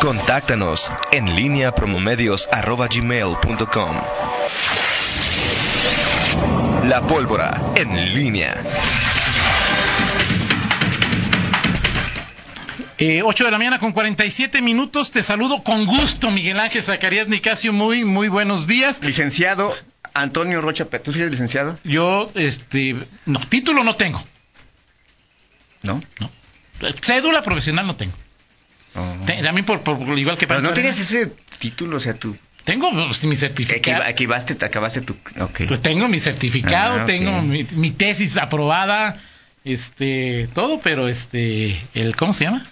Contáctanos en línea promomedios.com. La pólvora en línea. Eh, 8 de la mañana con 47 minutos. Te saludo con gusto, Miguel Ángel Zacarías Nicasio. Muy, muy buenos días. Licenciado Antonio Rocha, ¿tú sigues licenciado? Yo, este, no, título no tengo. ¿No? No. Cédula profesional no tengo. Oh. También por, por- igual que Pero no tienes ese título, o sea, tú Tengo pues, mi certificado. equiva- equivaste, te acabaste tu... Ok. Pues tengo mi certificado, Ah, tengo mi, mi tesis aprobada, este, todo, pero este, el, ¿cómo se llama?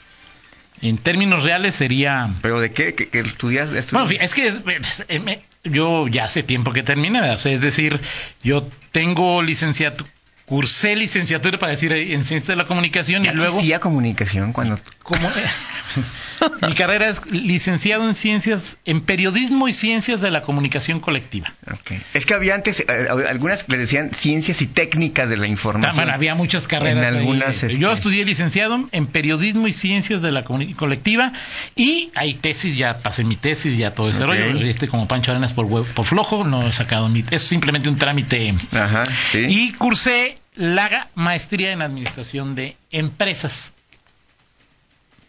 En términos reales sería... ¿Pero de qué? ¿Que, que estudias? estu- Bueno, es que es- eh, yo ya hace tiempo que terminé. O sea, es decir, yo tengo licenciatura, cursé licenciatura para decir en ciencias de la comunicación y ¿Ya luego existía comunicación cuando... como mi carrera es licenciado en ciencias, en periodismo y ciencias de la comunicación colectiva. Ok. Es que había antes, eh, algunas le decían ciencias y técnicas de la información. Bueno, había muchas carreras. En algunas, este- Yo estudié licenciado en periodismo y ciencias de la comuni- colectiva y hay tesis, ya pasé mi tesis, ya todo ese Ok. rollo. Este como Pancho Arenas por, por flojo, no he sacado mi Es simplemente un trámite. Ajá, sí. Y cursé la maestría en administración de empresas.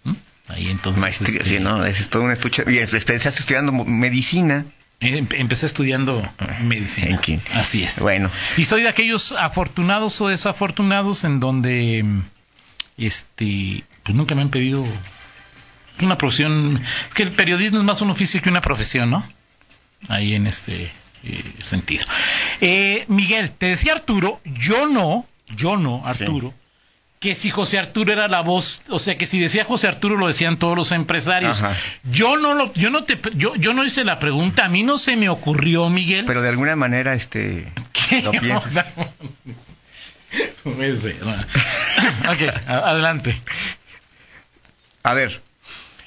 ¿Mm? Ahí entonces. Maestría, este, sí, no, es todo un estuche. Y empezaste estudiando mo- medicina. em- Empecé estudiando medicina. En qué. Así es. Bueno, Y soy de aquellos afortunados o desafortunados en donde este pues nunca me han pedido una profesión. Es que el periodismo es más un oficio que una profesión, ¿no? Ahí en este eh, sentido. Eh, Miguel, te decía Arturo, yo no, yo no, Arturo, que si José Arturo era la voz, o sea que si decía José Arturo lo decían todos los empresarios. Ajá. Yo no lo, yo no te, yo, yo no hice la pregunta, a mí no se me ocurrió, Miguel. pero de alguna manera, este... ¿Qué Lo ok, adelante. A ver,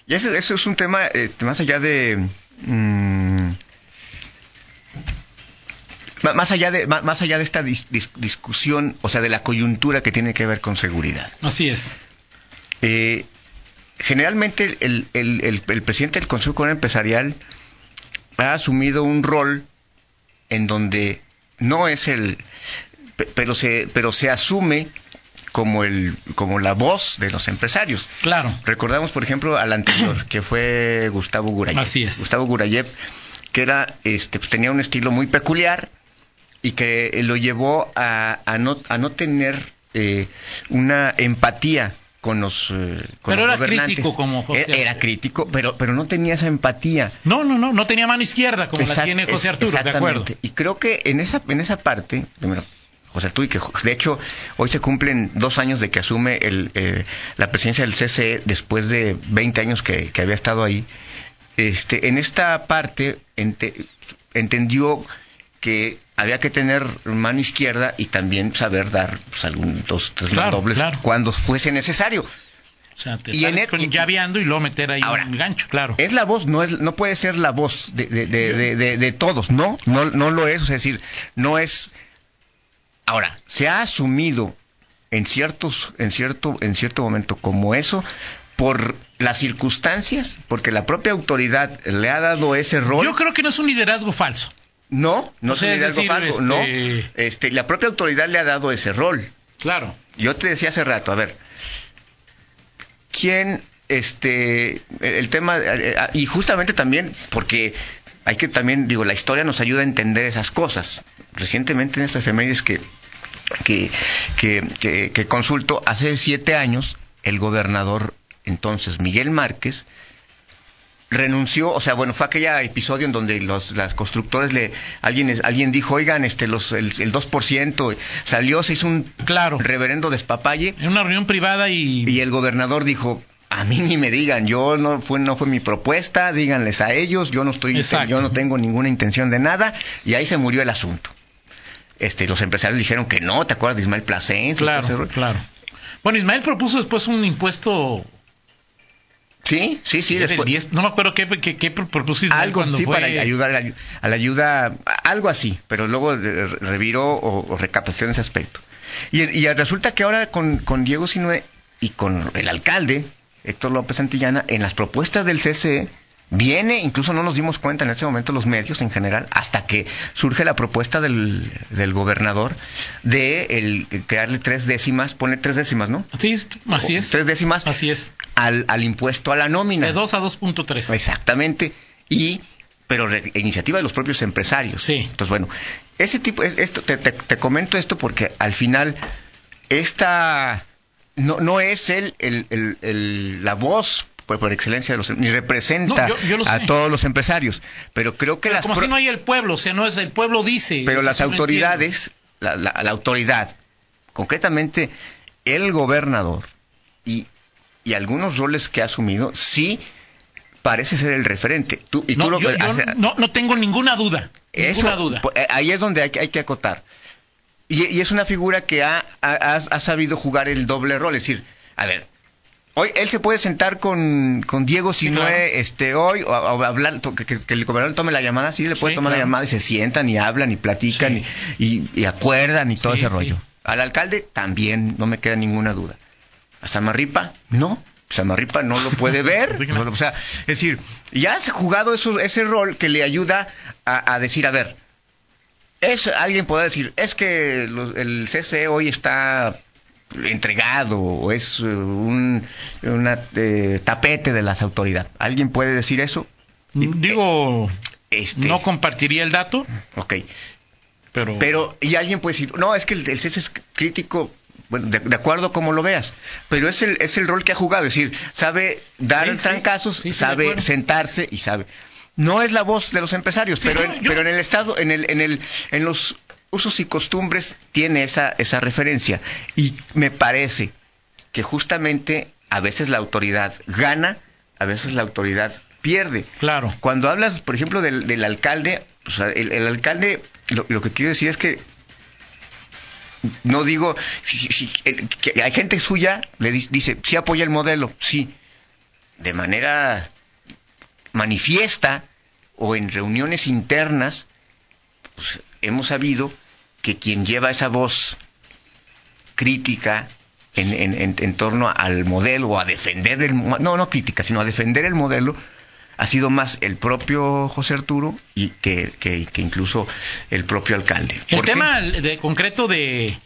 y eso, eso es un tema eh, más allá de... mm, ma- más allá de más allá de esta dis- dis- discusión, o sea, de la coyuntura que tiene que ver con seguridad. Así es. Eh, generalmente el, el- el- el presidente del Consejo Comunal Empresarial ha asumido un rol en donde no es el pe- pero se pero se asume como el como la voz de los empresarios. Claro. Recordamos, por ejemplo, al anterior, que fue Gustavo Gurayev. Así es. Gustavo Gurayev, que era, este, pues, tenía un estilo muy peculiar y que eh, lo llevó a, a no, a no tener eh, una empatía con los, eh, con Pero los era gobernantes. crítico como José Era, era Arturo. crítico, pero, pero no tenía esa empatía. No, no, no, no tenía mano izquierda como la tiene José Arturo, de acuerdo. exactamente. Y creo que en esa, en esa parte, primero, José Arturo, y que de hecho hoy se cumplen dos años de que asume el, eh, la presidencia del CCE después de 20 años que, que había estado ahí. Este, en esta parte ente- entendió que había que tener mano izquierda y también saber dar pues, algún dos, tres Claro, dobles claro. cuando fuese necesario. O sea, te Y en el- con llaveando y luego meter ahí Ahora, un gancho, claro. Es la voz, no es, no puede ser la voz de, de, de, de- de- de todos, no, no, no lo es, es decir, no es. Ahora, se ha asumido en ciertos, en cierto, en cierto momento como eso por las circunstancias, porque la propia autoridad le ha dado ese rol. Yo creo que no es un liderazgo falso. No, no O sea, se le da algo decir, falso, este- no. Este, la propia autoridad le ha dado ese rol. Claro. Yo te decía hace rato, a ver, ¿quién, este, el tema, eh, eh, y justamente también porque hay que también, digo, la historia nos ayuda a entender esas cosas. Recientemente en estas efemérides que, que, que, que, que consulto, hace siete años, el gobernador entonces, Miguel Márquez, renunció, o sea, bueno, fue aquel episodio en donde los las constructores le alguien alguien dijo, "Oigan, este los el, el 2% salió, se hizo un Claro. reverendo despapalle En una reunión privada y, y el gobernador dijo, "A mí ni me digan, yo no fue no fue mi propuesta, díganles a ellos, yo no estoy Exacto. yo no tengo ninguna intención de nada" y ahí se murió el asunto. Este, los empresarios dijeron que no, ¿te acuerdas de Ismael Plasencia? claro, claro. Bueno, Ismael propuso después un impuesto Sí, sí, sí, después 10, no me acuerdo qué, qué, qué propuso Ismael algo sí fue para ayudar a la, a la ayuda algo así pero luego reviró o, o recapacitó en ese aspecto. Y, y resulta que ahora con, con Diego Sinue y con el alcalde Héctor López Santillana, en las propuestas del CCE, viene, incluso no nos dimos cuenta en ese momento los medios en general, hasta que surge la propuesta del, del gobernador de el, crearle tres décimas, pone tres décimas, ¿no? Sí, así es. Tres décimas Así es. al, al impuesto a la nómina. De 2 a 2.3. Exactamente. Y pero re- iniciativa de los propios empresarios. Sí. Entonces, bueno, ese tipo, es- esto, te, te- te comento esto porque al final esta no, no es el, el- el- la voz por, por excelencia de los ni representa No, yo- yo lo a todos los empresarios, pero creo que Pero las como si no hay el pueblo, o sea, no es el pueblo dice. pero las autoridades, la, la- la autoridad, concretamente el gobernador y, y algunos roles que ha asumido, sí parece ser el referente. Tú, y tú lo No, yo, yo hace- no, no tengo ninguna duda. eso, ninguna duda. pues, eh, ahí es donde hay, que- hay que acotar. Y, y es una figura que ha- ha- ha sabido jugar el doble rol. Es decir, a ver, hoy él se puede sentar con, con Diego Sinue claro. este, hoy o, o hablar, que, que- que el gobernador tome la llamada, sí, le puede Sí, tomar la llamada y se sientan y hablan y platican Sí. y, y- acuerdan y todo Sí, ese rollo. Al alcalde también, no me queda ninguna duda. A Samarripa, no. Samarripa no lo puede ver. No, o sea, es decir, ya has jugado eso- ese rol que le ayuda a, a decir, a ver, es alguien podrá decir, es que el CCE hoy está entregado o es eh, un una, eh, tapete de las autoridades. ¿Alguien puede decir eso? Digo, Este, no compartiría el dato, ok. pero... Pero, y alguien puede decir, no, es que el, el CES es crítico, bueno, de, de acuerdo como lo veas, pero es el, es el rol que ha jugado, es decir, sabe dar Sí, trancazos, Sí, sí, de sabe sentarse y sabe. No es la voz de los empresarios, pero, yo- en, yo- pero en el Estado, en, el, en, el, en los usos y costumbres tiene esa, esa referencia. Y me parece que justamente a veces la autoridad gana, a veces la autoridad pierde. Claro. Cuando hablas, por ejemplo, del, del alcalde, o sea, el, el alcalde, lo, lo que quiero decir es que no digo, si- si- que hay gente suya, le di- dice, sí apoya el modelo, sí, de manera manifiesta o en reuniones internas, pues, hemos sabido que quien lleva esa voz crítica en, en- en- en torno al modelo o a defender el no no crítica sino a defender el modelo ha sido más el propio José Arturo y que, que- que incluso el propio alcalde. El tema de concreto de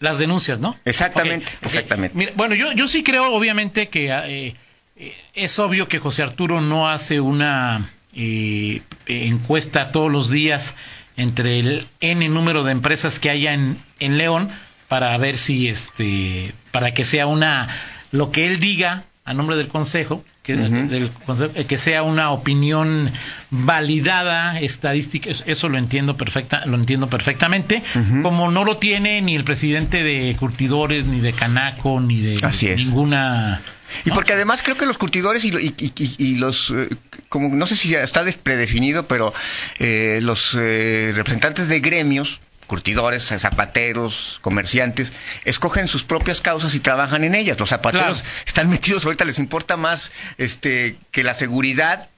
las denuncias, ¿no? Exactamente, ok. exactamente. Mira, bueno, yo, yo sí creo, obviamente, que eh, eh, es obvio que José Arturo no hace una eh, encuesta todos los días entre el N número de empresas que haya en, en León para ver si, este, para que sea una, lo que él diga a nombre del Consejo, que, del Consejo, eh, que sea una opinión validada estadística, eso- lo entiendo perfecta, lo entiendo perfectamente, como no lo tiene ni el presidente de Curtidores, ni de Canaco, ni de Así es. ninguna. Y porque además creo que los curtidores y, y- y- y- los, eh, como no sé si ya está predefinido, pero eh, los eh, representantes de gremios, curtidores, zapateros, comerciantes, escogen sus propias causas y trabajan en ellas. Los zapateros Claro. están metidos ahorita, les importa más este que la seguridad,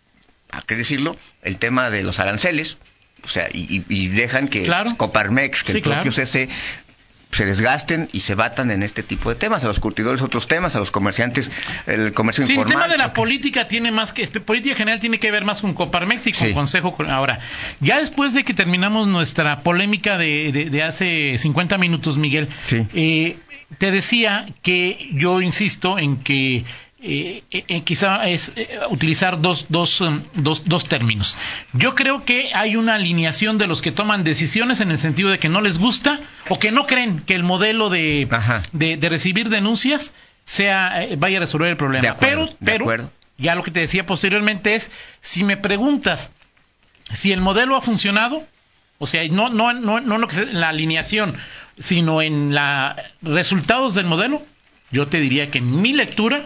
hay que decirlo, el tema de los aranceles, o sea, y, dejan que Claro. Coparmex, que Sí, el propio claro. CC se desgasten y se batan en este tipo de temas, a los curtidores otros temas, a los comerciantes el comercio Sí, el informal. tema de la política tiene más que política general tiene que ver más con Coparmex y con Sí. Consejo. con- Ahora, ya después de que terminamos nuestra polémica de, de- de hace 50 minutos, Miguel, Sí. eh, te decía que yo insisto en que eh, eh, eh, quizá es eh, utilizar dos, dos, um, dos, dos términos. Yo creo que hay una alineación de los que toman decisiones en el sentido de que no les gusta o que no creen que el modelo de, de, de recibir denuncias sea vaya a resolver el problema. De acuerdo, pero, de pero acuerdo. ya lo que te decía posteriormente es, si me preguntas si el modelo ha funcionado, o sea, no, no, no, no en lo que es la alineación, sino en los resultados del modelo, yo te diría que en mi lectura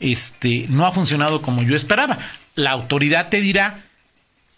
este, no ha funcionado como yo esperaba. La autoridad te dirá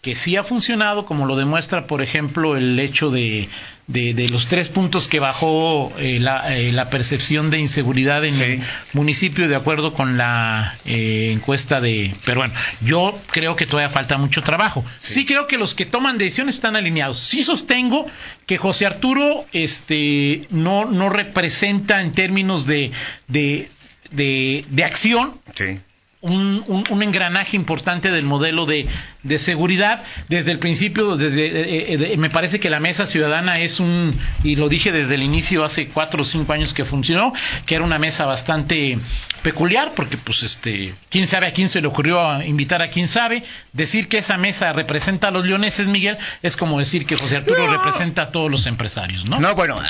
que sí ha funcionado, como lo demuestra, por ejemplo, el hecho de, de, de los tres puntos que bajó eh, la, eh, la percepción de inseguridad en Sí. el municipio, de acuerdo con la eh, encuesta de... Pero bueno, yo creo que todavía falta mucho trabajo. Sí. creo que los que toman decisiones están alineados. Sí sostengo que José Arturo este, no, no representa en términos de... de de, de acción Sí. un, un- un engranaje importante del modelo de, de seguridad. Desde el principio, desde, eh, eh, de- me parece que la mesa ciudadana es un, y lo dije desde el inicio, hace cuatro o cinco años que funcionó, que era una mesa bastante peculiar, porque pues este, quién sabe a quién se le ocurrió invitar a quién sabe. Decir que esa mesa representa a los leoneses, Miguel, es como decir que José Arturo No. representa a todos los empresarios, ¿no? No, bueno, a,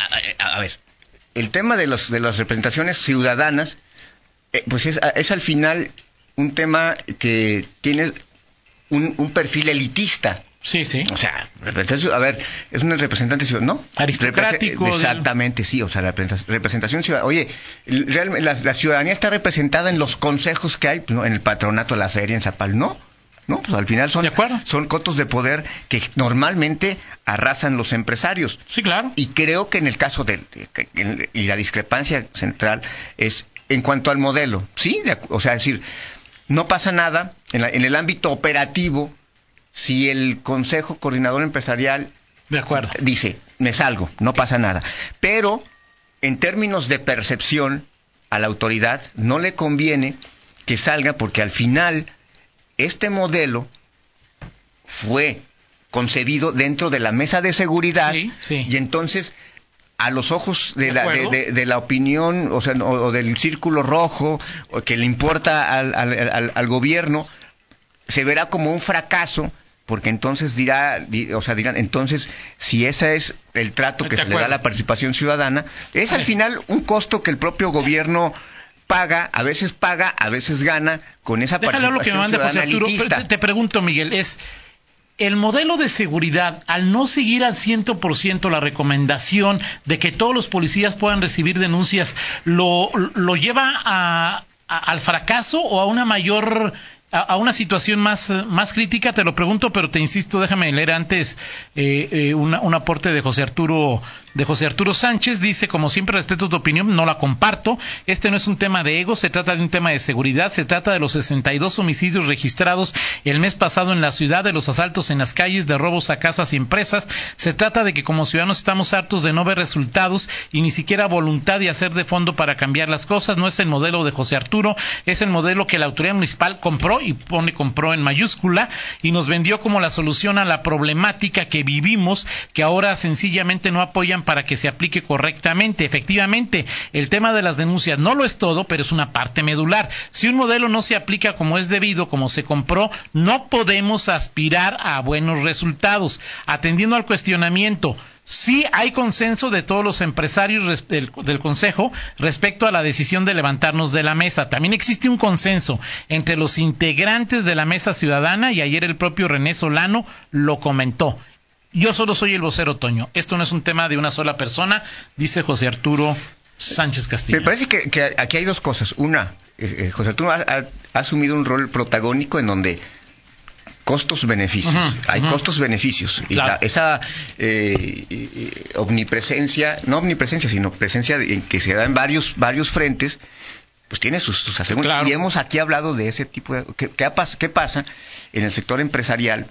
a- a ver, el tema de, los, de las representaciones ciudadanas, pues es, es al final un tema que tiene un, un perfil elitista. Sí, sí. O sea, representación, a ver, es un representante ciudadano, ¿no? Aristocrático, Exactamente, sí, o sea, la representa- representación ciudadana. Oye, realmente la, la ciudadanía está representada en los consejos que hay, pues, ¿no? en el patronato de la feria, en Zapal, no. No, pues al final son, De son cotos de poder que normalmente arrasan los empresarios. Sí, claro. Y creo que en el caso que- y la discrepancia central es en cuanto al modelo, sí, o sea, es decir, no pasa nada en, la- en el ámbito operativo si el Consejo Coordinador Empresarial De acuerdo. dice, me salgo, no pasa nada. Pero en términos de percepción a la autoridad no le conviene que salga porque al final este modelo fue concebido dentro de la mesa de seguridad Sí, sí. y entonces a los ojos de, la, de, acuerdo. de- de la opinión o, sea, o- o del círculo rojo o que le importa al, al- al- al gobierno se verá como un fracaso porque entonces dirá, di- o sea, dirán, entonces si ese es el trato que se le da a la participación ciudadana, es al final un costo que el propio gobierno paga, a veces paga, a veces gana con esa Déjale lo que me participación José ciudadana Arturo. elitista. Te pregunto, Miguel, es el modelo de seguridad, al no seguir al 100% la recomendación de que todos los policías puedan recibir denuncias, ¿lo, lo lleva a- al fracaso o a una mayor a, una situación más, más crítica, te lo pregunto, pero te insisto, déjame leer antes eh, eh, una- un aporte de José Arturo de José Arturo Sánchez. Dice, como siempre respeto tu opinión, no la comparto. Este no es un tema de ego, se trata de un tema de seguridad, se trata de los 62 homicidios registrados el mes pasado en la ciudad, de los asaltos en las calles, de robos a casas y empresas. Se trata de que como ciudadanos estamos hartos de no ver resultados y ni siquiera voluntad de hacer de fondo para cambiar las cosas. No es el modelo de José Arturo, es el modelo que la autoridad municipal compró y pone compró en mayúscula y nos vendió como la solución a la problemática que vivimos, que ahora sencillamente no apoyan para que se aplique correctamente. Efectivamente, el tema de las denuncias no lo es todo, pero es una parte medular. Si un modelo no se aplica como es debido, como se compró, no podemos aspirar a buenos resultados. Atendiendo al cuestionamiento, Sí hay consenso de todos los empresarios res- del, Consejo respecto a la decisión de levantarnos de la mesa. También existe un consenso entre los integrantes de la mesa ciudadana y ayer el propio René Solano lo comentó. Yo solo soy el vocero Toño. Esto no es un tema de una sola persona, dice José Arturo Sánchez Castillo. Me parece que, aquí hay dos cosas. Una, eh, eh, José Arturo ha- ha asumido un rol protagónico en donde costos-beneficios. Hay costos-beneficios. Y Claro. la- esa eh, omnipresencia, no omnipresencia, sino presencia en que se da en varios, varios frentes, pues tiene sus, sus asegúnes. Claro. Y hemos aquí hablado de ese tipo de... ¿Qué, qué pasa en el sector empresarial?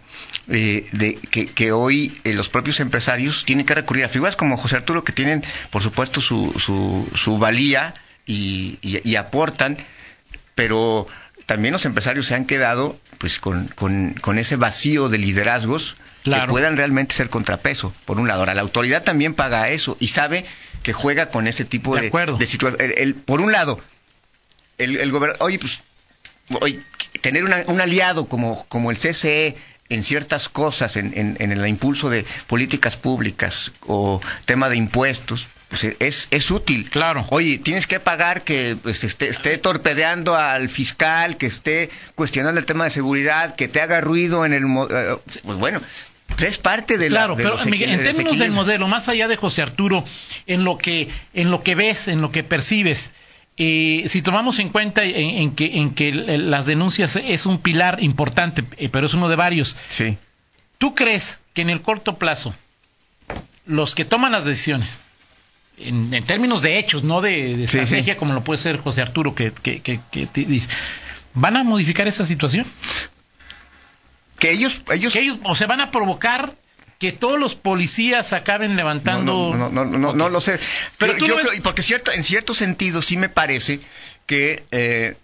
eh, de que, que hoy eh, los propios empresarios tienen que recurrir a figuras como José Arturo, que tienen, por supuesto, su, su, su valía y, y- y aportan, pero también los empresarios se han quedado pues con, con- con ese vacío de liderazgos Claro. que puedan realmente ser contrapeso, por un lado. Ahora, la autoridad también paga eso y sabe que juega con ese tipo De de, de situaciones. Por un lado, el, el gobernador, oye, pues, oye, tener una- un aliado como, como el CCE en ciertas cosas, en, en- en el impulso de políticas públicas o tema de impuestos, pues es, es útil. Claro. Oye, tienes que pagar que pues, esté, esté torpedeando al fiscal, que esté cuestionando el tema de seguridad, que te haga ruido en el... eh, Pues bueno, es parte de la... Claro, de pero los Miguel, en términos del modelo, más allá de José Arturo, en lo que, en lo que ves, en lo que percibes, eh, si tomamos en cuenta en, en que, en que las denuncias es un pilar importante, eh, pero es uno de varios, Sí. ¿tú crees que en el corto plazo los que toman las decisiones, en, en términos de hechos, no de, de Sí, estrategia sí. como lo puede ser José Arturo, que, que, que- que te dice, ¿van a modificar esa situación? Que ellos... ellos que ellos, o sea, van a provocar que todos los policías acaben levantando. No, no, no, no, no, lo sé. Pero yo creo- porque cierto, en cierto sentido sí me parece que eh,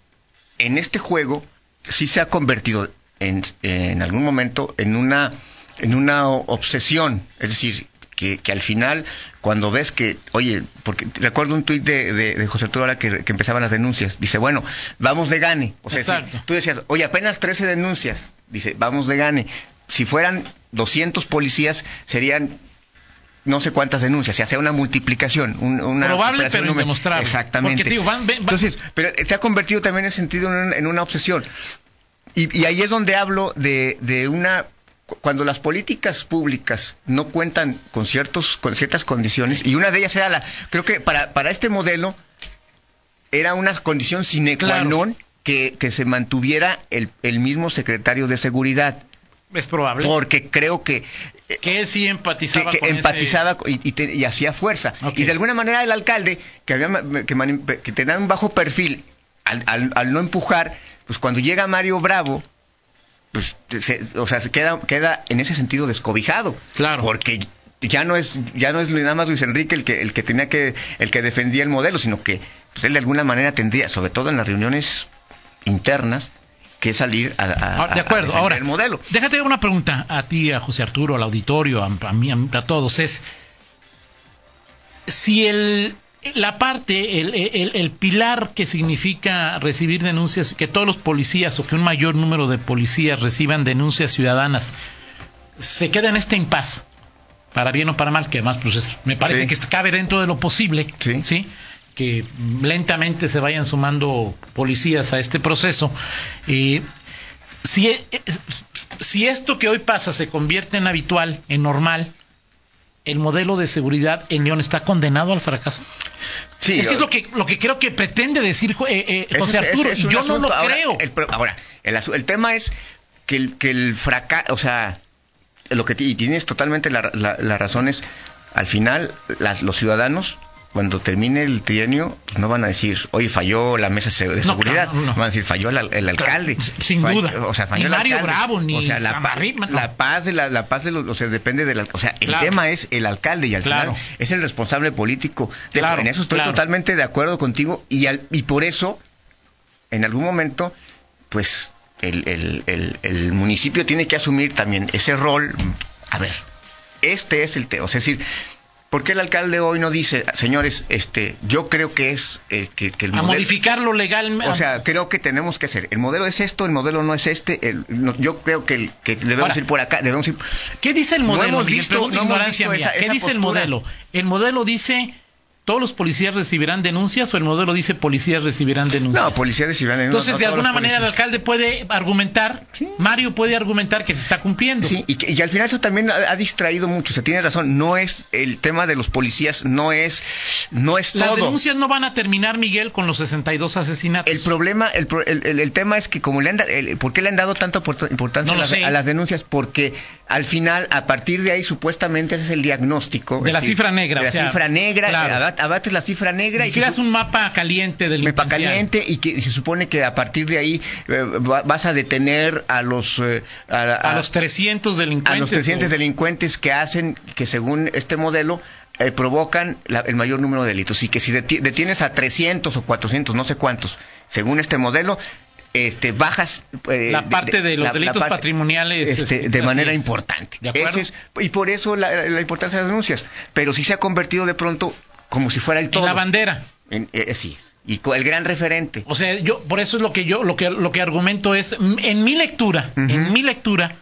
en este juego sí se ha convertido en, en algún momento en una en una obsesión, es decir, que, que al final cuando ves que, oye, porque recuerdo un tuit de, de, de José Arturo ahora que, que empezaban las denuncias, dice, bueno, vamos de gane, o sea, si tú decías, oye, apenas 13 denuncias, dice, vamos de gane, si fueran 200 policías serían no sé cuántas denuncias, se hace una multiplicación, un- una Probable, pero indemostrable. Exactamente. Porque digo, van- van- Entonces, pero se ha convertido también en sentido en, en una obsesión. Y, y ahí es donde hablo de, de una cuando las políticas públicas no cuentan con ciertos con ciertas condiciones y una de ellas era la creo que para para este modelo era una condición sine qua Claro. non que, que se mantuviera el, el mismo secretario de seguridad Es probable. porque creo que que él sí que, empatizaba que con ese- empatizaba y, y te- y hacía fuerza. Y de alguna manera el alcalde, que, había, que, que tenía un bajo perfil, al, al- al no empujar, pues cuando llega Mario Bravo, pues, se- o sea, se queda, queda en ese sentido descobijado. Claro. Porque ya no es ya no es nada más Luis Enrique el que el que tenía que el que defendía el modelo sino que pues él de alguna manera tendría sobre todo en las reuniones internas que salir a, a- Ah, de a acuerdo. Ahora, el modelo déjate una pregunta a ti, a José Arturo, al auditorio, a, a mí, a todos. Es si el la parte, el, el- el pilar que significa recibir denuncias, que todos los policías o que un mayor número de policías reciban denuncias ciudadanas, se queda en este impas, para bien o para mal, que además pues, es- me parece Sí. que cabe dentro de lo posible, Sí. que lentamente se vayan sumando policías a este proceso. Eh, si, e- si esto que hoy pasa se convierte en habitual, en normal, el modelo de seguridad en León está condenado al fracaso. Sí, es que es lo que, lo que creo que pretende decir eh, eh, José es- Arturo, es y yo no lo Ahora, creo. El, ahora, el, el tema es que el, que el fracaso, o sea, lo que y tienes totalmente la, la, la razón es, al final, las- los ciudadanos, cuando termine el trienio, no van a decir, oye, falló la mesa de No, seguridad, claro, no. van a decir, falló el, al- el alcalde. Claro, sin Falló- duda. O sea, falló Ni el Mario alcalde. Bravo, ni o sea, la, pa- Samarripa, no. la paz de la, la paz de los, o sea, depende del, o sea, el Claro. tema es el alcalde y al final es el responsable político. De eso- en eso estoy totalmente de acuerdo contigo y, al- y por eso en algún momento, pues el, el- el- el municipio tiene que asumir también ese rol. A ver, este es el tema. O sea, es decir, ¿por qué el alcalde hoy no dice, señores, este, yo creo que es eh, que, que el a modelo- modificarlo legalmente. o sea, creo que tenemos que hacer. El modelo es esto, el modelo no es este. el- no- yo creo que, el- que debemos Ahora, ir por acá, debemos ir. ¿Qué dice el No modelo? hemos Miguel? visto- no hemos visto esa- ¿Qué esa dice el modelo? ¿El modelo dice todos los policías recibirán denuncias o el modelo dice policías recibirán denuncias? No, policías recibirán Entonces, de alguna manera, el el alcalde puede argumentar, Sí. Mario puede argumentar que se está cumpliendo. Sí, y, al final eso también ha, ha distraído mucho. O sea, tiene razón. No es el tema de los policías, no es, no es Las todo. denuncias no van a terminar, Miguel, con los 62 asesinatos. El problema, el, el, el- tema es que como le han, el- ¿por qué le han dado tanta import- importancia No a, las, a las denuncias? Porque al final, a partir de ahí, supuestamente ese es el diagnóstico. De la cifra negra, De o la sea, cifra negra, claro. abat- abates la cifra negra y Creas un mapa caliente del me pa' caliente y que se supone que a partir de ahí eh, va- vas a detener a los eh, a, a los 300 delincuentes. a los 300 o- delincuentes que hacen que según este modelo eh, provocan la- el mayor número de delitos y que si deti- detienes a 300 o 400 no sé cuántos según este modelo este bajas eh, La parte de los delitos patrimoniales, este, este, de manera es. importante ¿De acuerdo? Es- y por eso la, la importancia de las denuncias pero sí se ha convertido de pronto como si fuera el en todo la bandera. En- eh, sí y el gran referente O sea, yo por eso es lo que yo lo que lo que argumento es en mi lectura, en mi lectura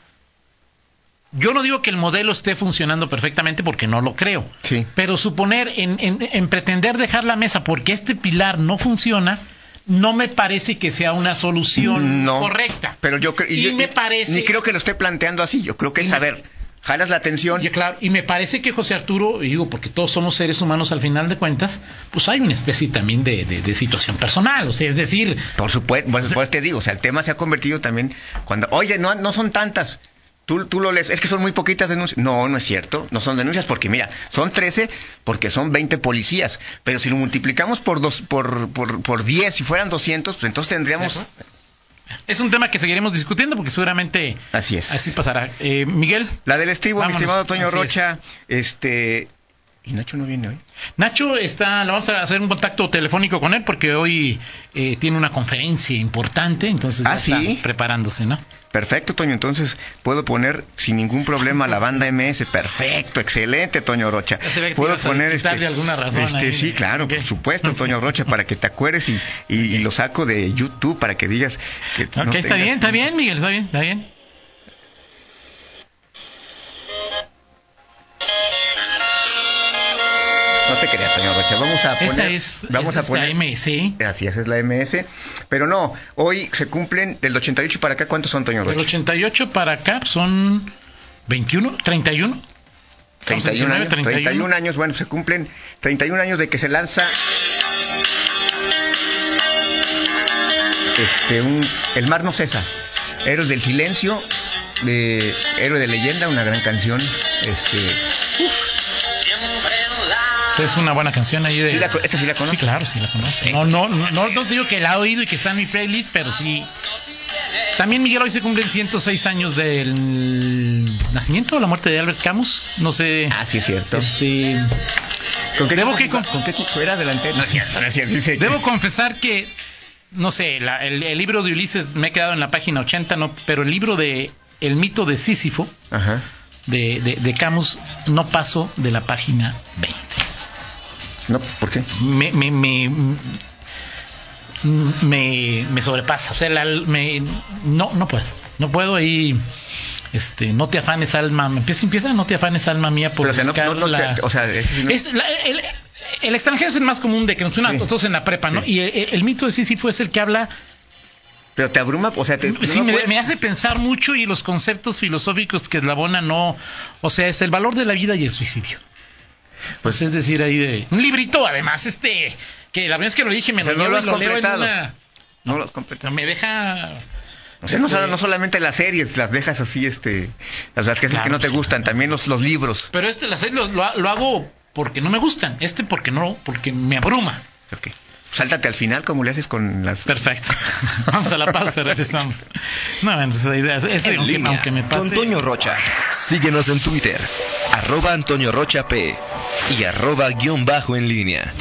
yo no digo que el modelo esté funcionando perfectamente porque no lo creo. Sí. Pero suponer en, en- en pretender dejar la mesa porque este pilar no funciona, no me parece que sea una solución no correcta. pero yo creo y, yo- me parece ni creo que lo esté planteando así yo creo que es Y saber jalas la atención Y, claro, y me parece que José Arturo, digo, porque todos somos seres humanos al final de cuentas, pues hay una especie también de, de- de situación personal. O sea, es decir, Por supuesto, por supuesto te digo, o sea, el tema se ha convertido también cuando, oye, no, no son tantas. Tú, tú lo lees, es que son muy poquitas denuncias. No, no es cierto, no son denuncias porque, mira, son 13 porque son 20 policías. Pero si lo multiplicamos por dos, por, por, por 10, si fueran 200, pues entonces tendríamos... Es un tema que seguiremos discutiendo porque seguramente Así es. así pasará. Eh, Miguel, La del estribo, mi estimado Toño Así Rocha, este... ¿Y Nacho no viene hoy? Nacho está, le vamos a hacer un contacto telefónico con él porque hoy eh, tiene una conferencia importante, entonces Ah, ya ¿sí? está preparándose, ¿no? Perfecto, Toño. Entonces puedo poner sin ningún problema la banda MS. Perfecto, excelente, Toño Rocha. Ya se ve que te Puedo poner este, alguna razón este, ahí, sí, claro, por supuesto, Toño Rocha, para que te acuerdes y, y- y lo saco de YouTube para que digas que Ok, no está tengas- bien, está bien, Miguel, está bien, está bien. No te creas, Toño Rocha. Vamos a poner, Esa es, vamos esa a es poner. la MS. Así es, es la MS. Pero no, hoy se cumplen del 88 para acá. ¿Cuántos son, Toño Del Rocha? 88 para acá son 21, 31. 31 años, 31. 31 años, bueno, se cumplen 31 años de que se lanza este un El mar no cesa. Héroes del silencio de Héroe de leyenda, una gran canción, este, Es una buena canción ahí de... ¿sí la esta sí la Sí, conoces? claro, sí la conozco. No, no, no, no, no digo que la he oído y que está en mi playlist, pero sí. También, Miguel, hoy se cumplen 106 años del nacimiento o la muerte de Albert Camus. No sé. Ah, sí es cierto. Este, ¿Con qué, Debo que con- ¿Con qué era delantero? No es cierto, no es cierto, sí, sí. debo confesar que, no sé, la- el, el libro de Ulises me he quedado en la página 80, no, pero el libro de El mito de Sísifo Ajá. de, de, de Camus no paso de la página 20. No, ¿por qué? me, me, me, me, me sobrepasa. O sea, la- me, no, no puedo. No puedo y este, no te afanes alma. Empieza, empieza, no te afanes alma mía por Pero, o sea, no, buscar no, no la- te- o sea, es la- el, el extranjero es el más común de que nos suena Sí. todos en la prepa, ¿no? Sí. Y el, el mito de Sísifo es el que habla, pero te abruma, o sea, te, sí, no me, puedes- me hace pensar mucho y los conceptos filosóficos que eslabona no, o sea, es el valor de la vida y el suicidio. Pues es decir, ahí de un librito, además, este, que la verdad es que lo dije, me O sea, lo no lo y has lo leo en una, no lo me deja O sea, no, Este- no solamente las series las dejas así, este, las, las que, Claro, que no te sí. gustan, también los, los libros. Pero este la serie lo, lo- lo hago porque no me gustan. Este porque no, porque me abruma. Ok. Sáltate al final como le haces con las... Perfecto. Vamos a la pausa, regresamos. No, la idea es, es- En aunque, línea aunque me pase. con Toño Rocha. Síguenos en Twitter, arroba Antonio Rocha P y arroba guion bajo en línea.